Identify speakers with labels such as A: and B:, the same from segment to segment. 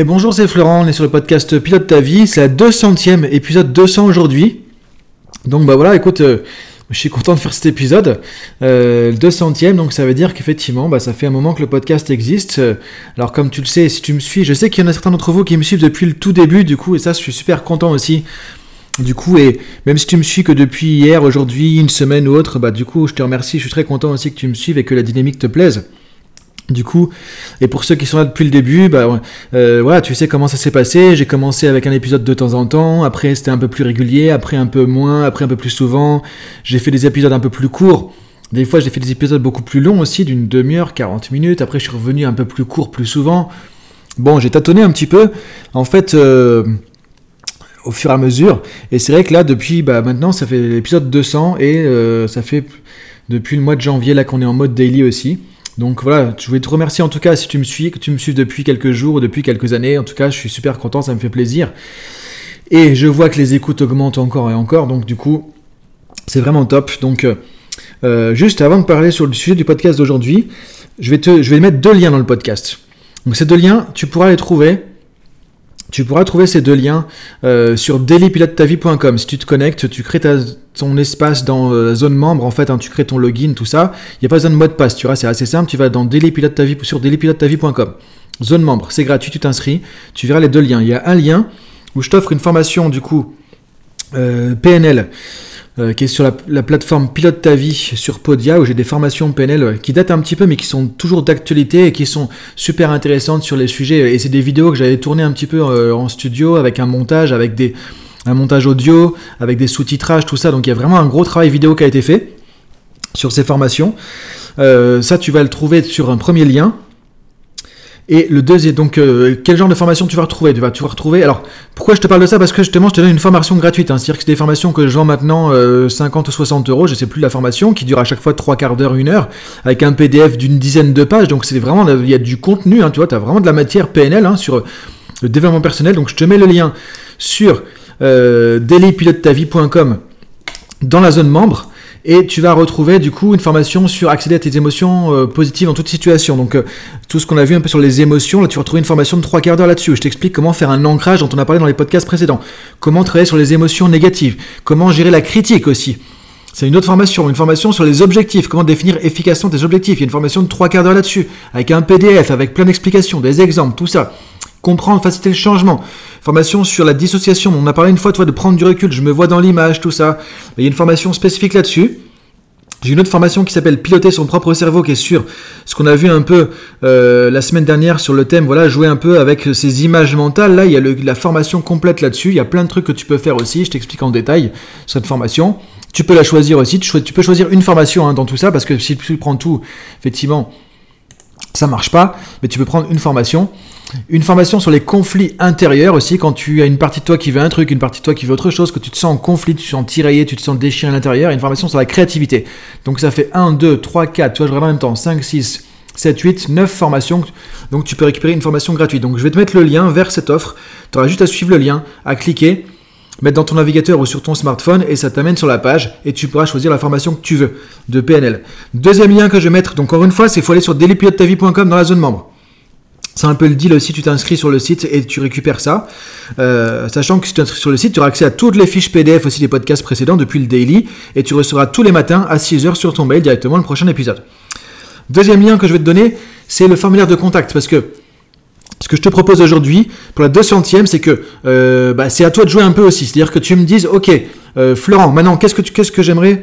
A: Et bonjour, c'est Florent, on est sur le podcast Pilote ta vie, c'est la 200e épisode 200 aujourd'hui. Donc bah voilà, écoute, euh, je suis content de faire cet épisode, euh, le 200e, donc ça veut dire qu'effectivement, bah, ça fait un moment que le podcast existe. Alors comme tu le sais, si tu me suis, je sais qu'il y en a certains d'entre vous qui me suivent depuis le tout début, du coup, et ça, je suis super content aussi. Du coup, et même si tu me suis que depuis hier, aujourd'hui, une semaine ou autre, bah du coup, je te remercie, je suis très content aussi que tu me suives et que la dynamique te plaise. Du coup, et pour ceux qui sont là depuis le début, bah, euh, voilà, tu sais comment ça s'est passé. J'ai commencé avec un épisode de temps en temps, après c'était un peu plus régulier, après un peu moins, après un peu plus souvent. J'ai fait des épisodes un peu plus courts. Des fois, j'ai fait des épisodes beaucoup plus longs aussi, d'une demi-heure, 40 minutes. Après, je suis revenu un peu plus court plus souvent. Bon, j'ai tâtonné un petit peu. En fait, euh, au fur et à mesure. Et c'est vrai que là, depuis bah, maintenant, ça fait l'épisode 200 et euh, ça fait depuis le mois de janvier là qu'on est en mode daily aussi. Donc voilà, je voulais te remercier en tout cas si tu me suis, que tu me suis depuis quelques jours ou depuis quelques années. En tout cas, je suis super content, ça me fait plaisir. Et je vois que les écoutes augmentent encore et encore, donc du coup, c'est vraiment top. Donc, euh, juste avant de parler sur le sujet du podcast d'aujourd'hui, je vais je vais mettre deux liens dans le podcast. Donc ces deux liens, tu pourras les trouver tu pourras trouver ces deux liens euh, sur dailypilotetavie.com. Si tu te connectes, tu crées ton espace dans euh, la zone membre, en fait, hein, tu crées ton login, tout ça. Il n'y a pas besoin de mot de passe, tu vois, c'est assez simple. Tu vas dans dailypilotetavie sur. Zone membre, c'est gratuit, tu t'inscris. Tu verras les deux liens. Il y a un lien où je t'offre une formation, du coup, euh, PNL euh, qui est sur la, plateforme Pilote ta vie sur Podia, où j'ai des formations PNL euh, qui datent un petit peu, mais qui sont toujours d'actualité et qui sont super intéressantes sur les sujets. Et c'est des vidéos que j'avais tournées un petit peu euh, en studio avec un montage, avec un montage audio, avec des sous-titrages, tout ça. Donc il y a vraiment un gros travail vidéo qui a été fait sur ces formations. ça, tu vas le trouver sur un premier lien et le deuxième, donc, euh, quel genre de formation tu vas retrouver Tu vas, tu retrouver? Alors, pourquoi je te parle de ça? Parce que justement, je te donne une formation gratuite. Hein. C'est-à-dire que c'est des formations que je vends maintenant 50 ou 60 euros, je sais plus la formation, qui dure à chaque fois 3 quarts d'heure, 1 heure, avec un PDF d'une dizaine de pages. Donc, c'est vraiment, il y a du contenu, hein, tu vois, tu as vraiment de la matière PNL hein, sur le développement personnel. Donc, je te mets le lien sur euh, dans la zone membre et tu vas retrouver du coup une formation sur accéder à tes émotions euh, positives en toute situation. Donc euh, tout ce qu'on a vu un peu sur les émotions, là tu vas retrouver une formation de trois quarts d'heure là-dessus. Je t'explique comment faire un ancrage dont on a parlé dans les podcasts précédents, comment travailler sur les émotions négatives, comment gérer la critique aussi. C'est une autre formation, une formation sur les objectifs, comment définir efficacement tes objectifs. Il y a une formation de trois quarts d'heure là-dessus, avec un PDF, avec plein d'explications, des exemples, tout ça. Comprendre, faciliter le changement. Formation sur la dissociation. On a parlé une fois, toi, de prendre du recul. Je me vois dans l'image, tout ça. Il y a une formation spécifique là-dessus. J'ai une autre formation qui s'appelle Piloter son propre cerveau, qui est sur ce qu'on a vu un peu euh, la semaine dernière sur le thème, voilà, jouer un peu avec ces images mentales. Là, il y a la formation complète là-dessus. Il y a plein de trucs que tu peux faire aussi. Je t'explique en détail cette formation. Tu peux la choisir aussi. Tu, peux choisir une formation hein, dans tout ça, parce que si tu prends tout, effectivement, ça marche pas. Mais tu peux prendre une formation. Une formation sur les conflits intérieurs aussi, quand tu as une partie de toi qui veut un truc, une partie de toi qui veut autre chose, que tu te sens en conflit, tu te sens tiraillé, tu te sens déchiré à l'intérieur. Une formation sur la créativité. Donc ça fait 1, 2, 3, 4, tu vois, je regarde en même temps, 5, 6, 7, 8, 9 formations. Donc tu peux récupérer une formation gratuite. Donc je vais te mettre le lien vers cette offre. Tu auras juste à suivre le lien, à cliquer, mettre dans ton navigateur ou sur ton smartphone et ça t'amène sur la page et tu pourras choisir la formation que tu veux de PNL. Deuxième lien que je vais mettre, donc encore une fois, c'est faut aller sur dailypilotetavie.com dans la zone membre. C'est un peu le deal aussi, tu t'inscris sur le site et tu récupères ça. Euh, sachant que si tu t'inscris sur le site, tu auras accès à toutes les fiches PDF aussi des podcasts précédents depuis le daily et tu recevras tous les matins à 6h sur ton mail directement le prochain épisode. Deuxième lien que je vais te donner, c'est le formulaire de contact parce que ce que je te propose aujourd'hui pour la 200e, c'est que euh, bah, c'est à toi de jouer un peu aussi. C'est-à-dire que tu me dises, ok, euh, Florent, maintenant, qu'est-ce que, qu'est-ce que j'aimerais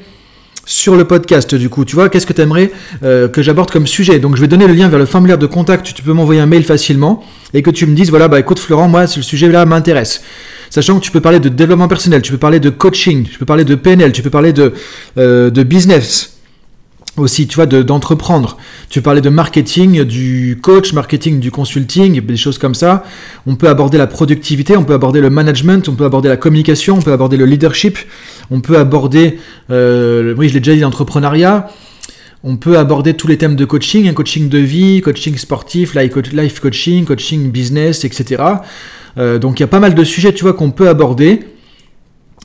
A: sur le podcast du coup. Tu vois, qu'est-ce que tu aimerais euh, que j'aborde comme sujet? Donc je vais donner le lien vers le formulaire de contact, tu peux m'envoyer un mail facilement et que tu me dises, voilà, bah écoute Florent, moi ce sujet-là m'intéresse. Sachant que tu peux parler de développement personnel, tu peux parler de coaching, tu peux parler de PNL, tu peux parler de, euh, de business aussi, tu vois, d'entreprendre. tu parlais de marketing, du coach, marketing, du consulting, des choses comme ça. On peut aborder la productivité, on peut aborder le management, on peut aborder la communication, on peut aborder le leadership, on peut aborder, euh, oui, je l'ai déjà dit, l'entrepreneuriat. On peut aborder tous les thèmes de coaching, un coaching de vie, coaching sportif, life coaching, coaching business, etc. Euh, donc il y a pas mal de sujets, tu vois, qu'on peut aborder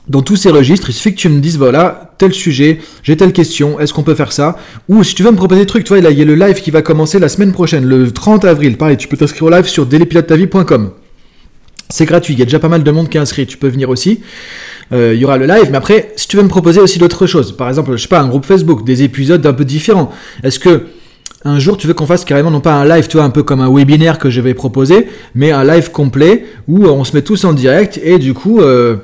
A: dans tous ces registres, il suffit que tu me dises, voilà, tel sujet, j'ai telle question, est-ce qu'on peut faire ça? Ou si tu veux me proposer des trucs, tu vois, il y a le live qui va commencer la semaine prochaine, le 30 avril. Pareil, tu peux t'inscrire au live sur dailypilotetavie.com. C'est gratuit, il y a déjà pas mal de monde qui est inscrit, tu peux venir aussi. Euh, il y aura le live, mais après, si tu veux me proposer aussi d'autres choses, par exemple, je sais pas, un groupe Facebook, des épisodes un peu différents, est-ce que un jour tu veux qu'on fasse carrément non pas un live, tu vois, un peu comme un webinaire que je vais proposer, mais un live complet où on se met tous en direct et du coup, euh,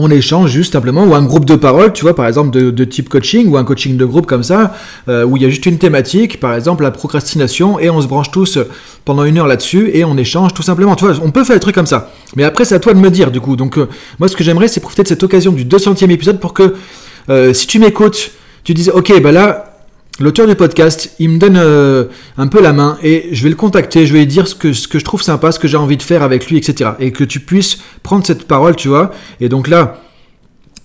A: on échange juste simplement, ou un groupe de parole, tu vois, par exemple de, type coaching, ou un coaching de groupe comme ça, euh, où il y a juste une thématique, par exemple la procrastination, et on se branche tous pendant une heure là-dessus, et on échange tout simplement. Tu vois, on peut faire des trucs comme ça. Mais après, c'est à toi de me dire, du coup. Donc, euh, moi, ce que j'aimerais, c'est profiter de cette occasion du 200e épisode pour que, euh, si tu m'écoutes, tu dises, ok, bah là, L'auteur du podcast, il me donne un peu la main et je vais le contacter, je vais lui dire ce que, ce que je trouve sympa, ce que j'ai envie de faire avec lui, etc. Et que tu puisses prendre cette parole, tu vois. Et donc là,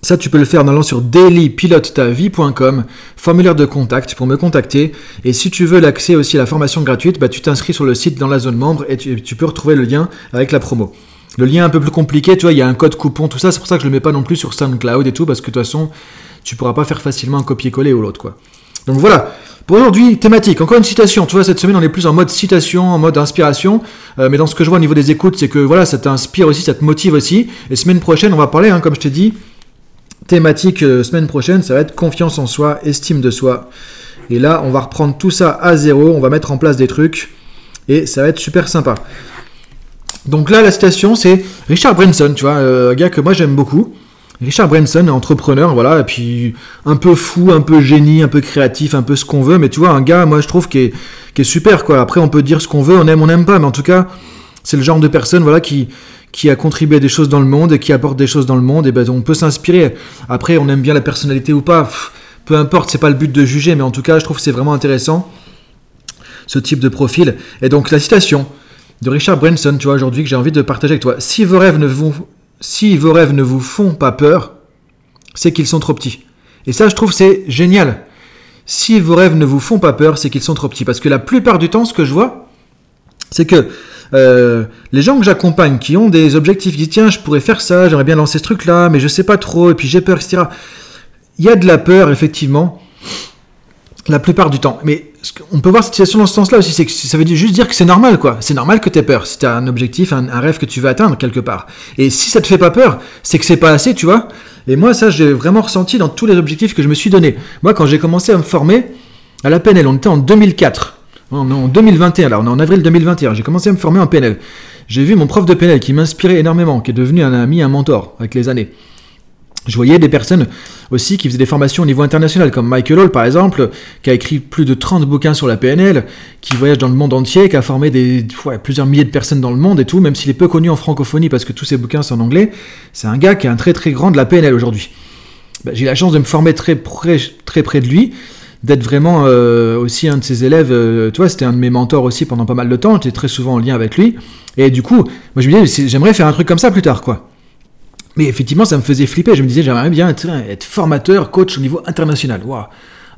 A: ça, tu peux le faire en allant sur dailypilotetavie.com, formulaire de contact pour me contacter. Et si tu veux l'accès aussi à la formation gratuite, bah, tu t'inscris sur le site dans la zone membre et tu, peux retrouver le lien avec la promo. Le lien un peu plus compliqué, tu vois, il y a un code coupon, tout ça. C'est pour ça que je le mets pas non plus sur SoundCloud et tout, parce que de toute façon, tu pourras pas faire facilement un copier-coller ou l'autre, quoi. Donc voilà. Pour aujourd'hui, thématique. Encore une citation. Tu vois, cette semaine, on est plus en mode citation, en mode inspiration. Euh, mais dans ce que je vois au niveau des écoutes, c'est que voilà, ça t'inspire aussi, ça te motive aussi. Et semaine prochaine, on va parler, hein, comme je t'ai dit, Thématique euh, semaine prochaine, ça va être confiance en soi, estime de soi. Et là, on va reprendre tout ça à zéro, on va mettre en place des trucs, et ça va être super sympa. Donc là, la citation, c'est Richard Branson, tu vois, euh, un gars que moi j'aime beaucoup. Richard Branson, entrepreneur, voilà, et puis un peu fou, un peu génie, un peu créatif, un peu ce qu'on veut, mais tu vois, un gars, moi je trouve qui est, super, quoi. Après, on peut dire ce qu'on veut, on aime, on n'aime pas, mais en tout cas, c'est le genre de personne, voilà, qui, qui a contribué à des choses dans le monde et qui apporte des choses dans le monde, et ben on peut s'inspirer. Après, on aime bien la personnalité ou pas, peu importe, c'est pas le but de juger, mais en tout cas, je trouve que c'est vraiment intéressant ce type de profil. Et donc la citation de Richard Branson, tu vois, aujourd'hui que j'ai envie de partager avec toi. Si vos rêves ne vous, si vos rêves ne vous font pas peur, c'est qu'ils sont trop petits. Et ça, je trouve, c'est génial. Si vos rêves ne vous font pas peur, c'est qu'ils sont trop petits. Parce que la plupart du temps, ce que je vois, c'est que euh, les gens que j'accompagne qui ont des objectifs, qui disent tiens, je pourrais faire ça, j'aimerais bien lancer ce truc-là, mais je sais pas trop, et puis j'ai peur, etc. Il y a de la peur, effectivement, la plupart du temps. Mais on peut voir cette situation dans ce sens-là aussi, c'est que ça veut juste dire que c'est normal, quoi. C'est normal que tu aies peur, si tu as un objectif, un, rêve que tu veux atteindre quelque part. Et si ça te fait pas peur, c'est que c'est pas assez, tu vois. Et moi, ça, j'ai vraiment ressenti dans tous les objectifs que je me suis donné. Moi, quand j'ai commencé à me former, à la PNL, on était en 2004. On est en 2021, là, on est en avril 2021. J'ai commencé à me former en PNL. J'ai vu mon prof de PNL qui m'inspirait énormément, qui est devenu un ami, un mentor avec les années. Je voyais des personnes aussi qui faisaient des formations au niveau international, comme Michael Hall par exemple, qui a écrit plus de 30 bouquins sur la PNL, qui voyage dans le monde entier, qui a formé plusieurs milliers de personnes dans le monde et tout, même s'il est peu connu en francophonie parce que tous ses bouquins sont en anglais. C'est un gars qui est un très très grand de la PNL aujourd'hui. Bah, j'ai la chance de me former très près, très près de lui d'être vraiment euh, aussi un de ses élèves. Euh, tu vois, c'était un de mes mentors aussi pendant pas mal de temps. J'étais très souvent en lien avec lui. Et du coup, moi je me disais, j'aimerais faire un truc comme ça plus tard, quoi. Mais effectivement, ça me faisait flipper. Je me disais, j'aimerais bien être, formateur, coach au niveau international. Waouh,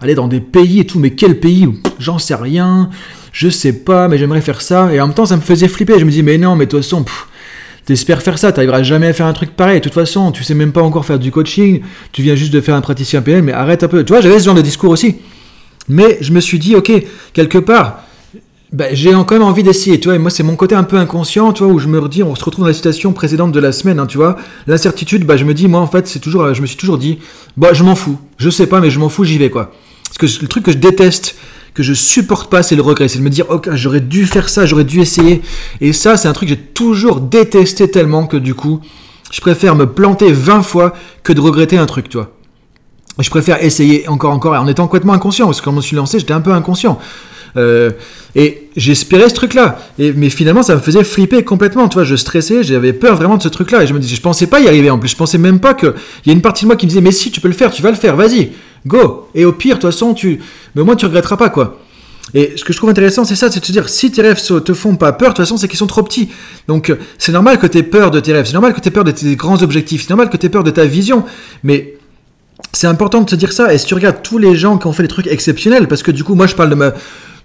A: aller dans des pays et tout, mais quel pays J'en sais rien, je sais pas, mais j'aimerais faire ça. Et en même temps, ça me faisait flipper. Je me dis, mais non, mais de toute façon, t'espères faire ça, t'arriveras jamais à faire un truc pareil. De toute façon, tu sais même pas encore faire du coaching, tu viens juste de faire un praticien PN, mais arrête un peu. Tu vois, j'avais ce genre de discours aussi. Mais je me suis dit, ok, quelque part, ben, j'ai quand même envie d'essayer, tu et moi c'est mon côté un peu inconscient, tu vois, où je me dis, on se retrouve dans la citation précédente de la semaine, hein, tu vois, l'incertitude, bah, je me dis, moi en fait, c'est toujours, je me suis toujours dit, bah, je m'en fous, je sais pas, mais je m'en fous, j'y vais, quoi. Parce que le truc que je déteste, que je supporte pas, c'est le regret, c'est de me dire, ok, j'aurais dû faire ça, j'aurais dû essayer, et ça, c'est un truc que j'ai toujours détesté tellement que du coup, je préfère me planter 20 fois que de regretter un truc, tu. Je préfère essayer encore, encore, en étant complètement inconscient, parce que quand je me suis lancé, j'étais un peu inconscient. Euh, et j'espérais ce truc-là. Mais finalement, ça me faisait flipper complètement. Tu vois, je stressais, j'avais peur vraiment de ce truc-là. Et je me disais, je pensais pas y arriver en plus. Je pensais même pas qu'il y a une partie de moi qui me disait, mais si, tu peux le faire, tu vas le faire, vas-y, go. Et au pire, de toute façon, tu. Mais au moins, tu regretteras pas, quoi. Et ce que je trouve intéressant, c'est ça, c'est de se dire, si tes rêves te font pas peur, de toute façon, c'est qu'ils sont trop petits. Donc, c'est normal que tu aies peur de tes rêves, c'est normal que tu aies peur de tes grands objectifs, c'est normal que tu aies peur de ta vision. Mais c'est important de se dire ça. Et si tu regardes tous les gens qui ont fait des trucs exceptionnels, parce que du coup, moi, je parle de,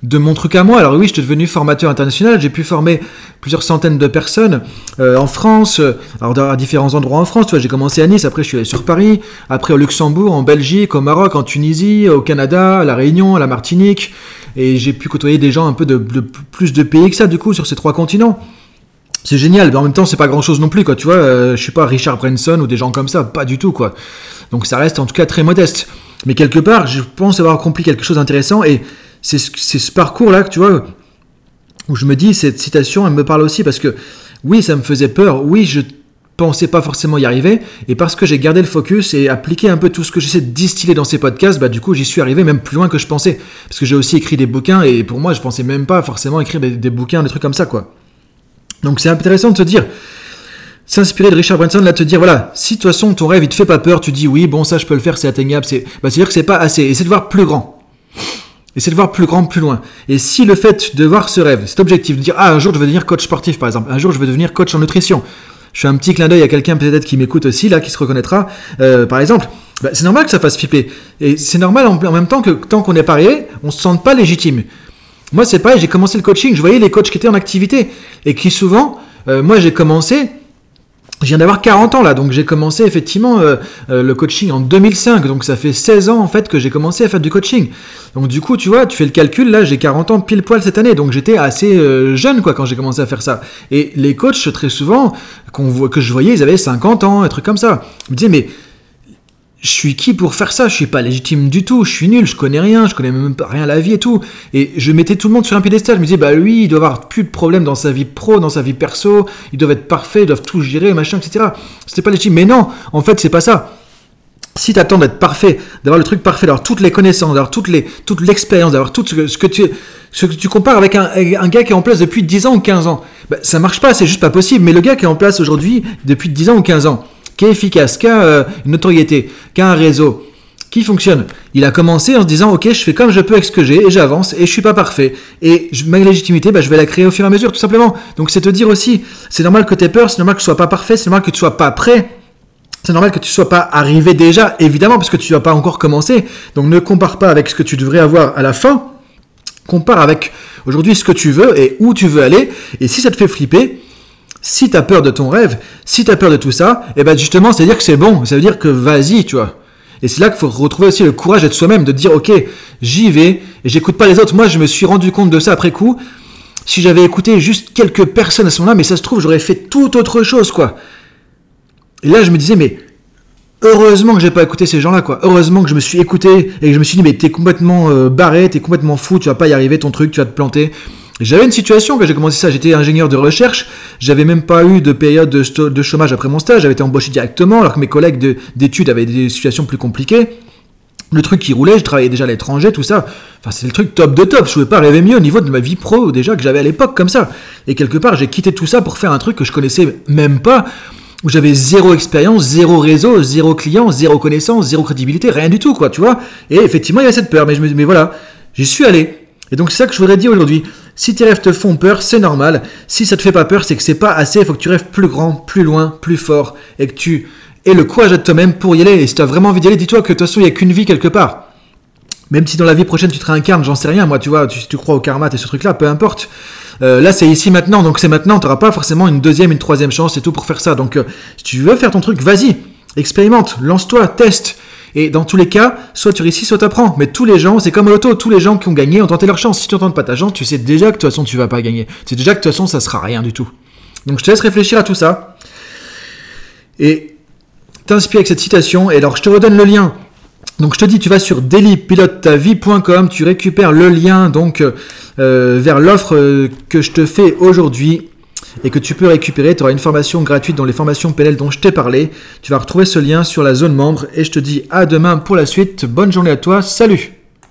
A: de mon truc à moi. Alors oui, j'étais devenu formateur international. J'ai pu former plusieurs centaines de personnes euh, en France, euh, alors à différents endroits en France. Tu vois, j'ai commencé à Nice, après je suis allé sur Paris, après au Luxembourg, en Belgique, au Maroc, en Tunisie, au Canada, à la Réunion, à la Martinique. Et j'ai pu côtoyer des gens un peu de plus de pays que ça, du coup, sur ces trois continents. c'est génial, mais en même temps, c'est pas grand chose non plus, quoi. Tu vois, euh, je suis pas Richard Branson ou des gens comme ça, pas du tout, quoi. Donc ça reste en tout cas très modeste. Mais quelque part, je pense avoir accompli quelque chose d'intéressant et c'est ce parcours-là que tu vois, où je me dis, cette citation, elle me parle aussi parce que oui, ça me faisait peur, oui, je pensais pas forcément y arriver, et parce que j'ai gardé le focus et appliqué un peu tout ce que j'essaie de distiller dans ces podcasts, bah du coup j'y suis arrivé même plus loin que je pensais. Parce que j'ai aussi écrit des bouquins, et pour moi je pensais même pas forcément écrire des, bouquins, des trucs comme ça, quoi. Donc c'est intéressant de se dire, s'inspirer de Richard Branson, là, te dire, voilà, si de toute façon ton rêve il te fait pas peur, tu dis oui, bon, ça je peux le faire, c'est atteignable, c'est bah, dire que c'est pas assez. Essaie de voir plus grand. Essaie de voir plus grand, plus loin. Et si le fait de voir ce rêve, cet objectif, de dire, ah, un jour je veux devenir coach sportif par exemple, un jour je veux devenir coach en nutrition, je fais un petit clin d'œil à quelqu'un peut-être qui m'écoute aussi, là, qui se reconnaîtra, euh, par exemple, bah, c'est normal que ça fasse flipper. Et c'est normal en, même temps que tant qu'on est parié, on se sente pas légitime. Moi, c'est pareil, j'ai commencé le coaching, je voyais les coachs qui étaient en activité et qui souvent, euh, moi j'ai commencé, je viens d'avoir 40 ans là, donc j'ai commencé effectivement euh, euh, le coaching en 2005, donc ça fait 16 ans en fait que j'ai commencé à faire du coaching. Donc du coup, tu vois, tu fais le calcul, là j'ai 40 ans pile poil cette année, donc j'étais assez euh, jeune quoi quand j'ai commencé à faire ça. Et les coachs très souvent que je voyais, ils avaient 50 ans, un truc comme ça. Je me disais mais je suis qui pour faire ça? Je suis pas légitime du tout, je suis nul, je connais rien, je connais même pas rien à la vie et tout. Et je mettais tout le monde sur un piédestal, je me disais, bah lui, il doit avoir plus de problèmes dans sa vie pro, dans sa vie perso, ils doivent être parfaits, ils doivent tout gérer, machin, etc. C'était pas légitime. Mais non, en fait, c'est pas ça. Si tu attends d'être parfait, d'avoir le truc parfait, d'avoir toutes les connaissances, d'avoir toute, les, toute l'expérience, d'avoir tout ce que, tu, ce que tu compares avec un, un, gars qui est en place depuis 10 ans ou 15 ans, bah, ça marche pas, c'est juste pas possible. Mais le gars qui est en place aujourd'hui depuis 10 ans ou 15 ans, qui est efficace, qui a euh, une notoriété, qui a un réseau, qui fonctionne. Il a commencé en se disant ok je fais comme je peux avec ce que j'ai et j'avance et je suis pas parfait et ma légitimité bah, je vais la créer au fur et à mesure tout simplement. Donc c'est te dire aussi c'est normal que tu aies peur, c'est normal que tu sois pas parfait, c'est normal que tu sois pas prêt. C'est normal que tu sois pas arrivé déjà, évidemment, parce que tu n'as pas encore commencé. Donc ne compare pas avec ce que tu devrais avoir à la fin. Compare avec aujourd'hui ce que tu veux et où tu veux aller. Et si ça te fait flipper, si tu as peur de ton rêve, si tu as peur de tout ça, et eh ben justement, c'est dire que c'est bon, ça veut dire que vas-y, tu vois. Et c'est là qu'il faut retrouver aussi le courage d'être soi-même, de dire ok, j'y vais et j'écoute pas les autres. Moi, je me suis rendu compte de ça après coup. Si j'avais écouté juste quelques personnes à ce moment-là, mais ça se trouve, j'aurais fait tout autre chose, quoi. Et là, je me disais, mais heureusement que j'ai pas écouté ces gens-là, quoi. Heureusement que je me suis écouté et que je me suis dit, mais t'es complètement euh, barré, t'es complètement fou, tu vas pas y arriver, ton truc, tu vas te planter. J'avais une situation quand j'ai commencé ça, j'étais ingénieur de recherche, j'avais même pas eu de période de, chômage après mon stage, j'avais été embauché directement alors que mes collègues d'études avaient des situations plus compliquées. Le truc qui roulait, je travaillais déjà à l'étranger, tout ça. Enfin, c'est le truc top de top. Je pouvais pas rêver mieux au niveau de ma vie pro déjà que j'avais à l'époque comme ça. Et quelque part, j'ai quitté tout ça pour faire un truc que je connaissais même pas, où j'avais zéro expérience, zéro réseau, zéro client, zéro connaissance, zéro crédibilité, rien du tout, quoi, tu vois. Et effectivement, il y a cette peur, mais je me, mais voilà, j'y suis allé. Et donc c'est ça que je voudrais dire aujourd'hui. Si tes rêves te font peur, c'est normal. Si ça te fait pas peur, c'est que c'est pas assez. Il faut que tu rêves plus grand, plus loin, plus fort, et que tu aies le courage de toi-même pour y aller. Et si tu as vraiment envie d'y aller, dis-toi que de toute façon, il n'y a qu'une vie quelque part. Même si dans la vie prochaine tu te réincarnes, j'en sais rien, moi tu vois, tu, crois au karma, et ce truc-là, peu importe. Euh, là c'est ici maintenant, donc c'est maintenant, tu n'auras pas forcément une deuxième, une troisième chance et tout pour faire ça. Donc euh, si tu veux faire ton truc, vas-y, expérimente, lance-toi, teste. Et dans tous les cas, soit tu réussis, soit tu apprends. Mais tous les gens, c'est comme l'auto, tous les gens qui ont gagné ont tenté leur chance. Si tu n'entends pas ta chance, tu sais déjà que de toute façon tu vas pas gagner. Tu sais déjà que de toute façon ça sera rien du tout. Donc je te laisse réfléchir à tout ça. Et t'inspire avec cette citation. Et alors je te redonne le lien. Donc je te dis, tu vas sur dailypilotetavie.com, tu récupères le lien donc euh, vers l'offre euh, que je te fais aujourd'hui et que tu peux récupérer. Tu auras une formation gratuite dans les formations PNL dont je t'ai parlé. Tu vas retrouver ce lien sur la zone membre et je te dis à demain pour la suite. Bonne journée à toi. Salut